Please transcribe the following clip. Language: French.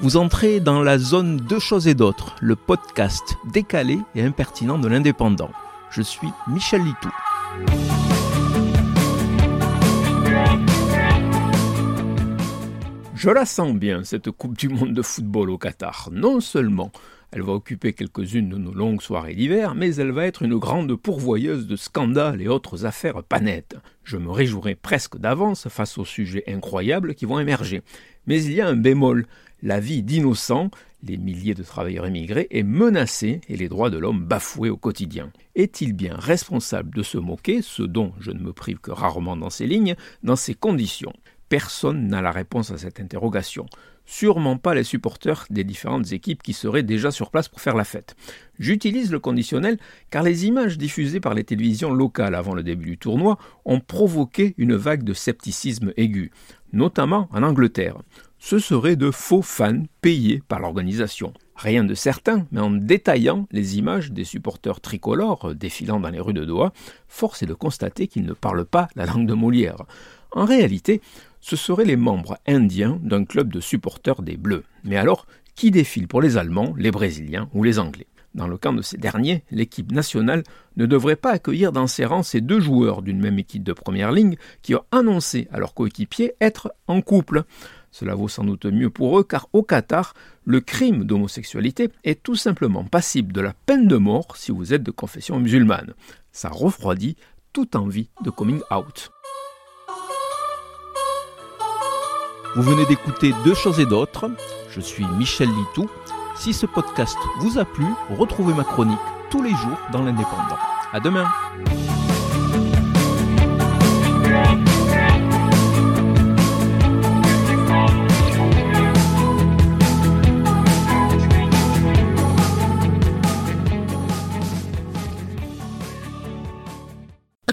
Vous entrez dans la zone Deux choses et d'autres, le podcast décalé et impertinent de l'indépendant. Je suis Michel Litou. Je la sens bien, cette Coupe du Monde de football au Qatar. Non seulement elle va occuper quelques-unes de nos longues soirées d'hiver, mais elle va être une grande pourvoyeuse de scandales et autres affaires pas nettes. Je me réjouirai presque d'avance face aux sujets incroyables qui vont émerger. Mais il y a un bémol. La vie d'innocents, les milliers de travailleurs émigrés, est menacée et les droits de l'homme bafoués au quotidien. Est-il bien responsable de se moquer, ce dont je ne me prive que rarement dans ces lignes, dans ces conditions? Personne n'a la réponse à cette interrogation. Sûrement pas les supporters des différentes équipes qui seraient déjà sur place pour faire la fête. J'utilise le conditionnel car les images diffusées par les télévisions locales avant le début du tournoi ont provoqué une vague de scepticisme aigu, notamment en Angleterre. Ce seraient de faux fans payés par l'organisation. Rien de certain, mais en détaillant les images des supporters tricolores défilant dans les rues de Doha, force est de constater qu'ils ne parlent pas la langue de Molière. En réalité, ce seraient les membres indiens d'un club de supporters des Bleus. Mais alors, qui défile pour les Allemands, les Brésiliens ou les Anglais? Dans le camp de ces derniers, l'équipe nationale ne devrait pas accueillir dans ses rangs ces deux joueurs d'une même équipe de première ligne qui ont annoncé à leurs coéquipiers être en couple. Cela vaut sans doute mieux pour eux car au Qatar, le crime d'homosexualité est tout simplement passible de la peine de mort si vous êtes de confession musulmane. Ça refroidit toute envie de coming out. Vous venez d'écouter Deux choses et d'autres. Je suis Michel Litou. Si ce podcast vous a plu, retrouvez ma chronique tous les jours dans l'Indépendant. À demain!